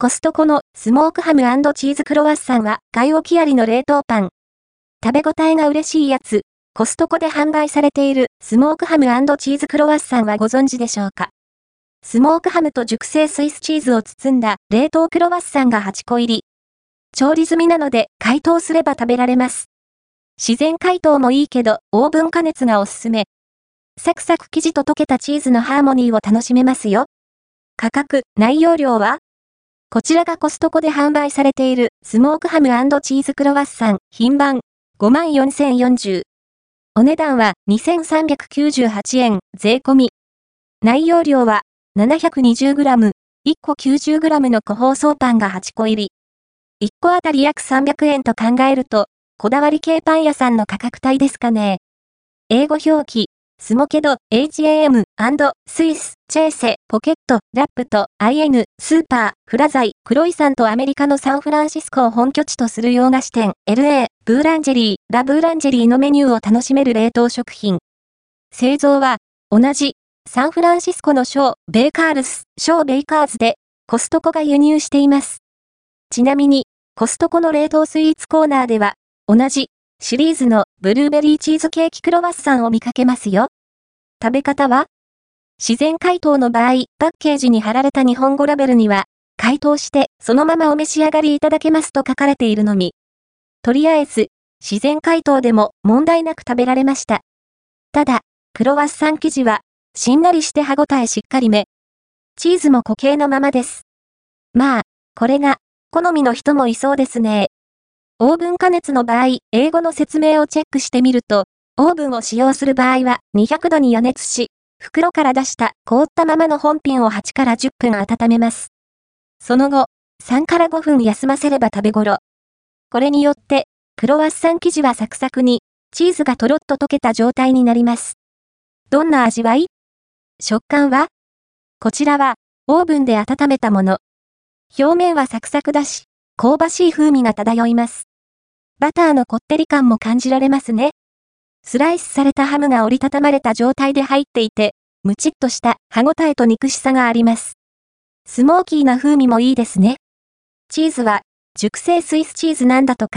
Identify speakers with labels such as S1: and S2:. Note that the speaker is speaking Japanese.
S1: コストコのスモークハムチーズクロワッサンは買い置きありの冷凍パン。食べ応えが嬉しいやつ。コストコで販売されているスモークハムチーズクロワッサンはご存知でしょうか？スモークハムと熟成スイスチーズを包んだ冷凍クロワッサンが8個入り。調理済みなので解凍すれば食べられます。自然解凍もいいけどオーブン加熱がおすすめ。サクサク生地と溶けたチーズのハーモニーを楽しめますよ。価格、内容量はこちらがコストコで販売されているスモークハムチーズクロワッサン品番54,040。お値段は2398円税込み。内容量は 720g、1個 90g の個包装パンが8個入り。1個あたり約300円と考えると、こだわり系パン屋さんの価格帯ですかね。英語表記、スモケド、HAM、スイス、チェーセ、ポケット、ラップと IN、スーパー、フラザイ、クロイさんとアメリカのサンフランシスコを本拠地とする洋菓子店、LA、ブーランジェリー、ラブーランジェリーのメニューを楽しめる冷凍食品。製造は、同じ、サンフランシスコのショー、ベーカールス、ショーベイカーズで、コストコが輸入しています。ちなみに、コストコの冷凍スイーツコーナーでは、同じ、シリーズのブルーベリーチーズケーキクロワッサンを見かけますよ。食べ方は自然解凍の場合、パッケージに貼られた日本語ラベルには、解凍してそのままお召し上がりいただけますと書かれているのみ。とりあえず、自然解凍でも問題なく食べられました。ただ、クロワッサン生地は、しんなりして歯ごたえしっかりめ。チーズも固形のままです。まあ、これが、好みの人もいそうですね。オーブン加熱の場合、英語の説明をチェックしてみると、オーブンを使用する場合は200度に予熱し、袋から出した凍ったままの本品を8から10分温めます。その後、3から5分休ませれば食べ頃。これによって、クロワッサン生地はサクサクに、チーズがとろっと溶けた状態になります。どんな味わい？食感は？こちらは、オーブンで温めたもの。表面はサクサクだし、香ばしい風味が漂います。バターのこってり感も感じられますね。スライスされたハムが折りたたまれた状態で入っていて、ムチッとした歯ごたえと肉しさがあります。スモーキーな風味もいいですね。チーズは、熟成スイスチーズなんだとか。